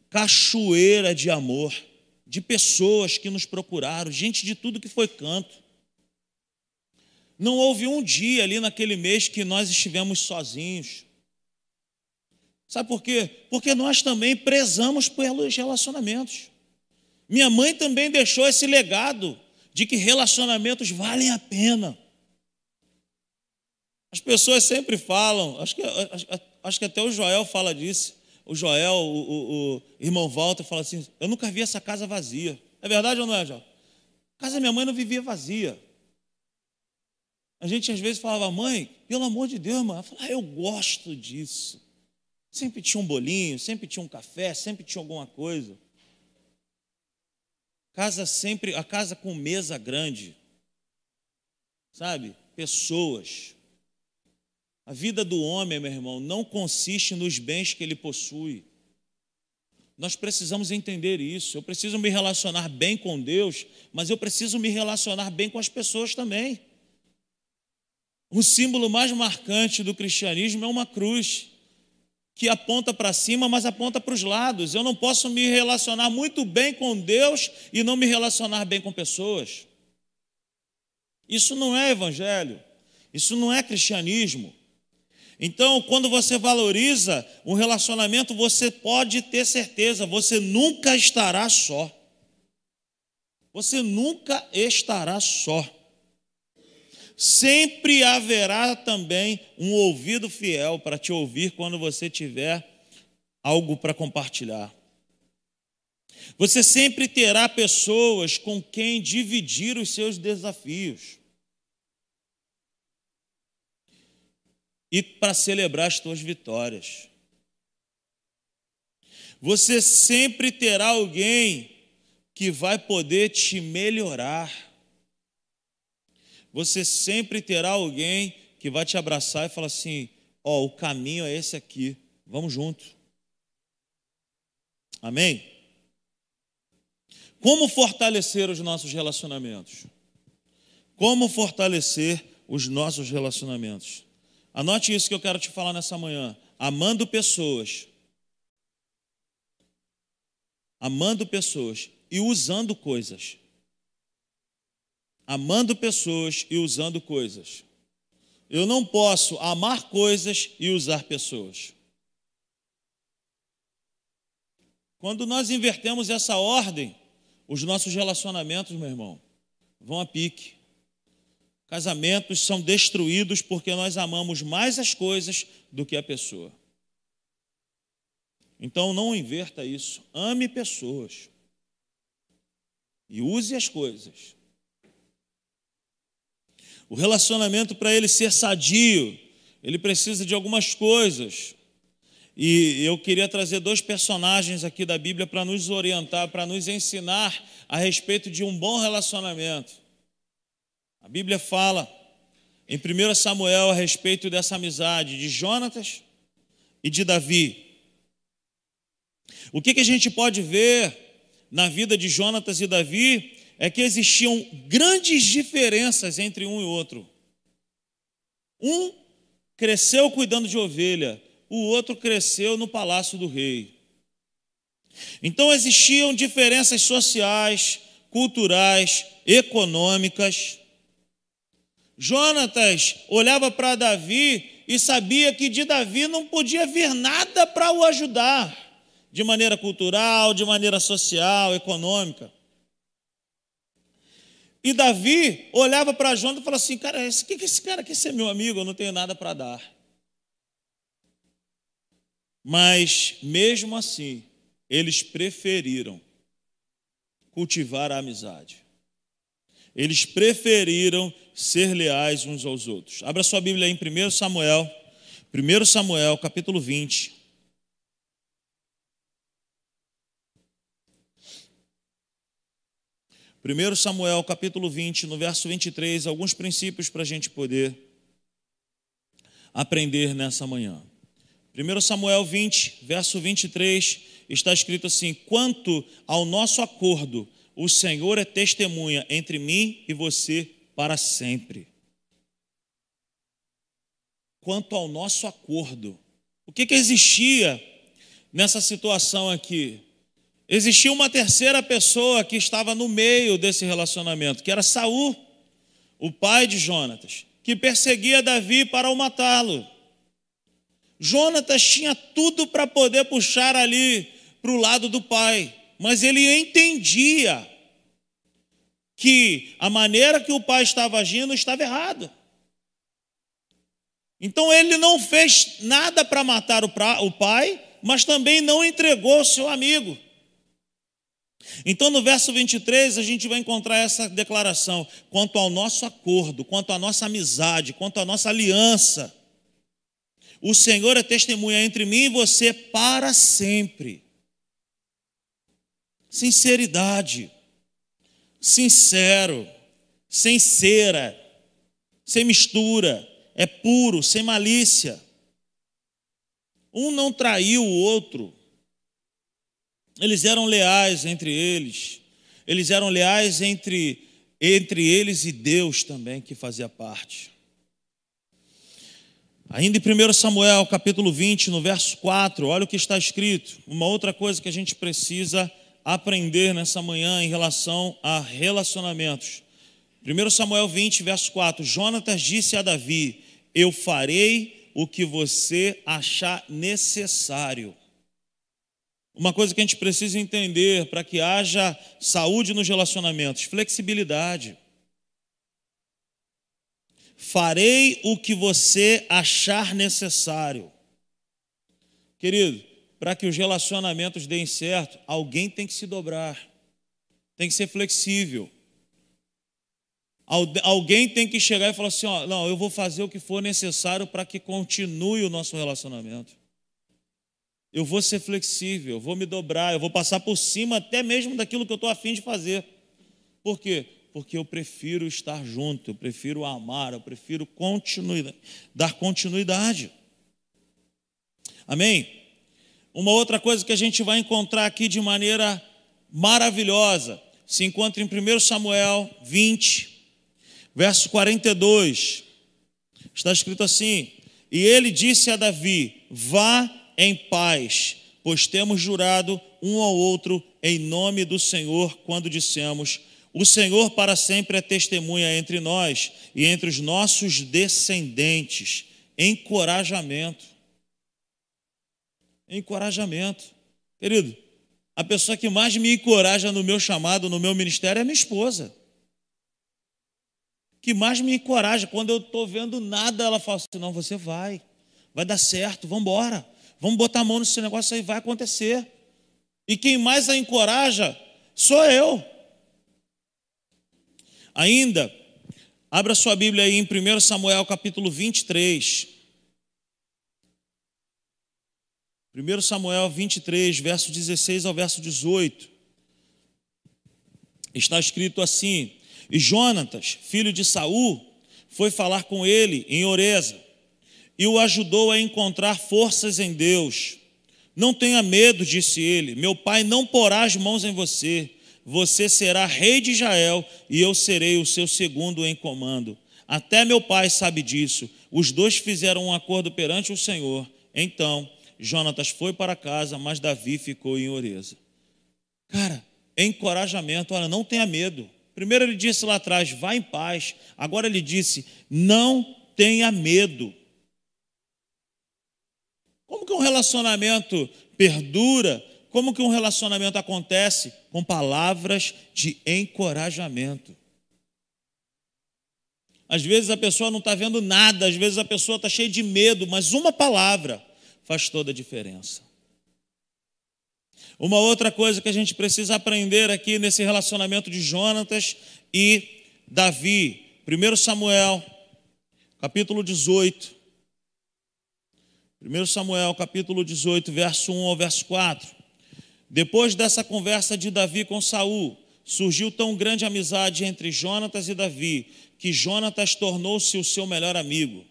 cachoeira de amor, de pessoas que nos procuraram, gente de tudo que foi canto. Não houve um dia ali naquele mês que nós estivemos sozinhos. Sabe por quê? Porque nós também prezamos pelos relacionamentos. Minha mãe também deixou esse legado de que relacionamentos valem a pena. As pessoas sempre falam, acho que, acho, que até o Joel fala disso. O Joel, o, o, o irmão Walter, fala assim: Eu nunca vi essa casa vazia. É verdade ou não é, Jó? A casa da minha mãe não vivia vazia. A gente às vezes falava, mãe, pelo amor de Deus, mãe. Ela falava, ah, eu gosto disso. Sempre tinha um bolinho, sempre tinha um café, sempre tinha alguma coisa. Casa sempre, a casa com mesa grande. Sabe? Pessoas. A vida do homem, meu irmão, não consiste nos bens que ele possui. Nós precisamos entender isso. Eu preciso me relacionar bem com Deus, mas eu preciso me relacionar bem com as pessoas também. O símbolo mais marcante do cristianismo é uma cruz, que aponta para cima, mas aponta para os lados. Eu não posso me relacionar muito bem com Deus e não me relacionar bem com pessoas. Isso não é evangelho, isso não é cristianismo. Então, quando você valoriza um relacionamento, você pode ter certeza, você nunca estará só. Você nunca estará só. Sempre haverá também um ouvido fiel para te ouvir quando você tiver algo para compartilhar. Você sempre terá pessoas com quem dividir os seus desafios. e para celebrar as tuas vitórias. Você sempre terá alguém que vai poder te melhorar. Você sempre terá alguém que vai te abraçar e falar assim: Ó, oh, o caminho é esse aqui, vamos junto. Amém? Como fortalecer os nossos relacionamentos? Como fortalecer os nossos relacionamentos? Anote isso que eu quero te falar nessa manhã. Amando pessoas. Amando pessoas e usando coisas. Amando pessoas e usando coisas. Eu não posso amar coisas e usar pessoas. Quando nós invertemos essa ordem, os nossos relacionamentos, meu irmão, vão a pique. Casamentos são destruídos porque nós amamos mais as coisas do que a pessoa. Então não inverta isso. Ame pessoas. E use as coisas. O relacionamento, para ele ser sadio, ele precisa de algumas coisas. E eu queria trazer dois personagens aqui da Bíblia para nos orientar, para nos ensinar a respeito de um bom relacionamento. A Bíblia fala em 1 Samuel a respeito dessa amizade de Jonatas e de Davi. O que, que a gente pode ver na vida de Jonatas e Davi é que existiam grandes diferenças entre um e outro. Um cresceu cuidando de ovelha, o outro cresceu no palácio do rei. Então existiam diferenças sociais, culturais, econômicas. Jonatas olhava para Davi e sabia que de Davi não podia vir nada para o ajudar, de maneira cultural, de maneira social, econômica. E Davi olhava para Jonatas e falava assim: Cara, o que esse cara quer ser meu amigo? Eu não tenho nada para dar. Mas, mesmo assim, eles preferiram cultivar a amizade. Eles preferiram ser leais uns aos outros. Abra sua Bíblia aí em 1 Samuel, 1 Samuel, capítulo 20. Primeiro Samuel, capítulo 20, no verso 23, alguns princípios para a gente poder aprender nessa manhã. 1 Samuel 20, verso 23, está escrito assim: Quanto ao nosso acordo o Senhor é testemunha entre mim e você para sempre. Quanto ao nosso acordo, o que, que existia nessa situação aqui? Existia uma terceira pessoa que estava no meio desse relacionamento, que era Saul, o pai de Jonatas, que perseguia Davi para o matá-lo. Jonatas tinha tudo para poder puxar ali para o lado do pai, mas ele entendia que a maneira que o pai estava agindo estava errada. Então ele não fez nada para matar o pai, mas também não entregou seu amigo. Então, no verso 23, a gente vai encontrar essa declaração: quanto ao nosso acordo, quanto à nossa amizade, quanto à nossa aliança. O Senhor é testemunha entre mim e você para sempre. Sinceridade, sincero, sem cera, sem mistura, é puro, sem malícia. Um não traiu o outro. Eles eram leais entre eles. Eles eram leais entre, entre eles e Deus também, que fazia parte. Ainda em 1 Samuel, capítulo 20, no verso 4, olha o que está escrito. Uma outra coisa que a gente precisa aprender nessa manhã em relação a relacionamentos. 1 Samuel 20, verso 4: Jonatas disse a Davi: Eu farei o que você achar necessário. Uma coisa que a gente precisa entender para que haja saúde nos relacionamentos: flexibilidade. Farei o que você achar necessário. Querido, para que os relacionamentos deem certo, alguém tem que se dobrar, tem que ser flexível. Alguém tem que chegar e falar assim: ó, não, eu vou fazer o que for necessário para que continue o nosso relacionamento. Eu vou ser flexível, eu vou me dobrar, eu vou passar por cima até mesmo daquilo que eu estou afim de fazer. Por quê? Porque eu prefiro estar junto, eu prefiro amar, eu prefiro continuidade, dar continuidade. Amém? Uma outra coisa que a gente vai encontrar aqui de maneira maravilhosa se encontra em 1 Samuel 20, verso 42, está escrito assim: E ele disse a Davi: Vá em paz, pois temos jurado um ao outro em nome do Senhor, quando dissemos: O Senhor para sempre é testemunha entre nós e entre os nossos descendentes. Encorajamento. Encorajamento. Querido, a pessoa que mais me encoraja no meu chamado, no meu ministério, é minha esposa que mais me encoraja. Quando eu estou vendo nada, ela fala assim: não, você vai, vai dar certo, vamos embora, vamos botar a mão nesse negócio aí, vai acontecer. E quem mais a encoraja sou eu. Ainda, abra sua Bíblia aí em 1 Samuel capítulo 23. 1 Samuel 23, verso 16 ao verso 18. Está escrito assim: e Jonatas, filho de Saul, foi falar com ele em Oreza e o ajudou a encontrar forças em Deus. Não tenha medo, disse ele, meu pai não porá as mãos em você. Você será rei de Israel e eu serei o seu segundo em comando. Até meu pai sabe disso. Os dois fizeram um acordo perante o Senhor. Então, Jonatas foi para casa, mas Davi ficou em Oreza. Cara, encorajamento, olha, não tenha medo. Primeiro ele disse lá atrás, vá em paz. Agora ele disse, não tenha medo. Como que um relacionamento perdura? Como que um relacionamento acontece? Com palavras de encorajamento. Às vezes a pessoa não está vendo nada, às vezes a pessoa está cheia de medo, mas uma palavra faz toda a diferença. Uma outra coisa que a gente precisa aprender aqui nesse relacionamento de Jonatas e Davi, 1 Samuel, capítulo 18. 1 Samuel, capítulo 18, verso 1 ao verso 4. Depois dessa conversa de Davi com Saul, surgiu tão grande amizade entre Jonatas e Davi, que Jonatas tornou-se o seu melhor amigo.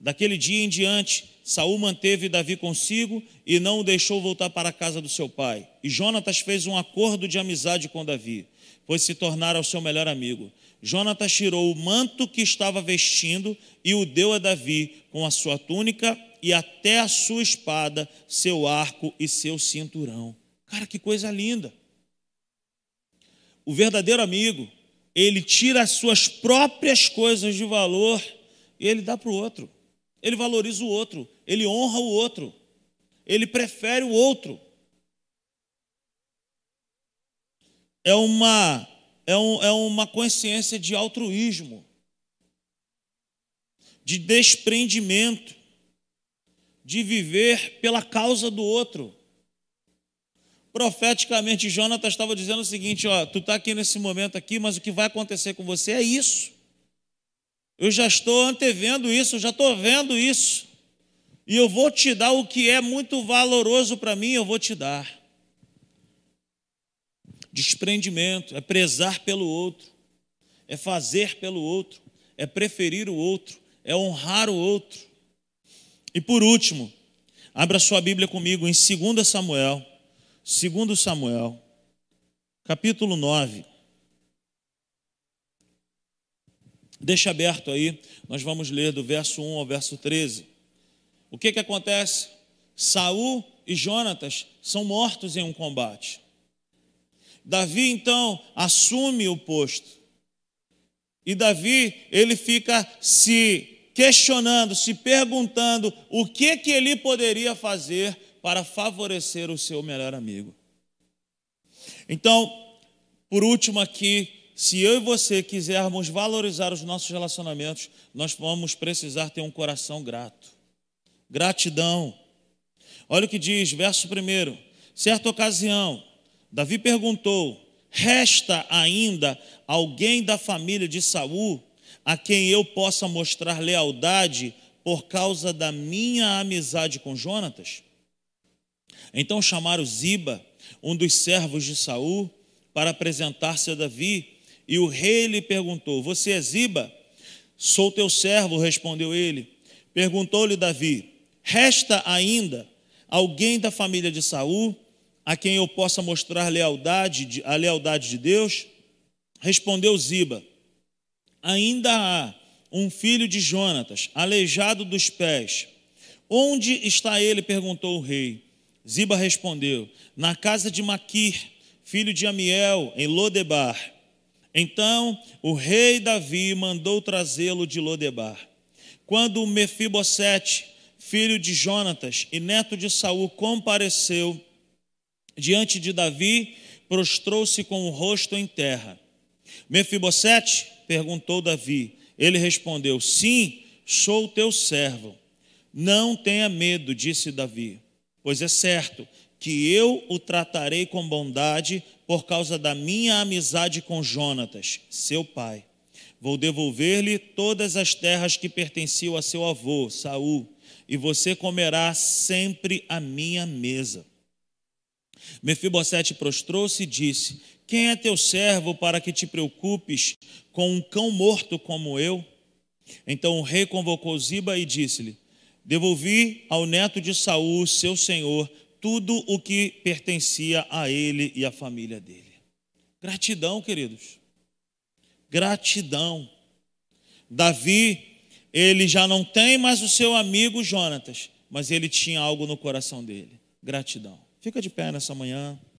Daquele dia em diante, Saul manteve Davi consigo e não o deixou voltar para a casa do seu pai. E Jonatas fez um acordo de amizade com Davi, pois se tornara o seu melhor amigo. Jonatas tirou o manto que estava vestindo e o deu a Davi com a sua túnica e até a sua espada, seu arco e seu cinturão. Cara, que coisa linda. O verdadeiro amigo, ele tira as suas próprias coisas de valor e ele dá para o outro. Ele valoriza o outro ele honra o outro, ele prefere o outro. É uma, é, um, é uma consciência de altruísmo, de desprendimento, de viver pela causa do outro. Profeticamente, Jonatas estava dizendo o seguinte: ó, tu está aqui nesse momento aqui, mas o que vai acontecer com você é isso. Eu já estou antevendo isso, eu já estou vendo isso. E eu vou te dar o que é muito valoroso para mim, eu vou te dar. Desprendimento, é prezar pelo outro, é fazer pelo outro, é preferir o outro, é honrar o outro. E por último, abra sua Bíblia comigo em 2 Samuel, 2 Samuel, capítulo 9. Deixa aberto aí, nós vamos ler do verso 1 ao verso 13. O que que acontece? Saul e Jonatas são mortos em um combate. Davi então assume o posto. E Davi, ele fica se questionando, se perguntando o que que ele poderia fazer para favorecer o seu melhor amigo. Então, por último aqui, se eu e você quisermos valorizar os nossos relacionamentos, nós vamos precisar ter um coração grato. Gratidão. Olha o que diz, verso 1. Certa ocasião, Davi perguntou: Resta ainda alguém da família de Saul a quem eu possa mostrar lealdade por causa da minha amizade com Jonatas? Então chamaram Ziba, um dos servos de Saul, para apresentar-se a Davi, e o rei lhe perguntou: Você é Ziba? Sou teu servo, respondeu ele. Perguntou-lhe Davi: Resta ainda alguém da família de Saul a quem eu possa mostrar lealdade, a lealdade de Deus? Respondeu Ziba: Ainda há um filho de Jonatas, aleijado dos pés. Onde está ele? perguntou o rei. Ziba respondeu: Na casa de Maquir, filho de Amiel, em Lodebar. Então o rei Davi mandou trazê-lo de Lodebar. Quando Mefibosete, filho de Jonatas e neto de Saul, compareceu, diante de Davi, prostrou-se com o rosto em terra. Mefibosete perguntou Davi. Ele respondeu: Sim, sou teu servo. Não tenha medo, disse Davi, pois é certo que eu o tratarei com bondade por causa da minha amizade com Jonatas, seu pai. Vou devolver-lhe todas as terras que pertenciam a seu avô, Saul, e você comerá sempre a minha mesa. Mefibosete prostrou-se e disse: Quem é teu servo para que te preocupes com um cão morto como eu? Então o rei convocou Ziba e disse-lhe: Devolvi ao neto de Saul, seu senhor, tudo o que pertencia a ele e à família dele. Gratidão, queridos. Gratidão. Davi, ele já não tem mais o seu amigo Jonatas, mas ele tinha algo no coração dele: gratidão. Fica de pé nessa manhã.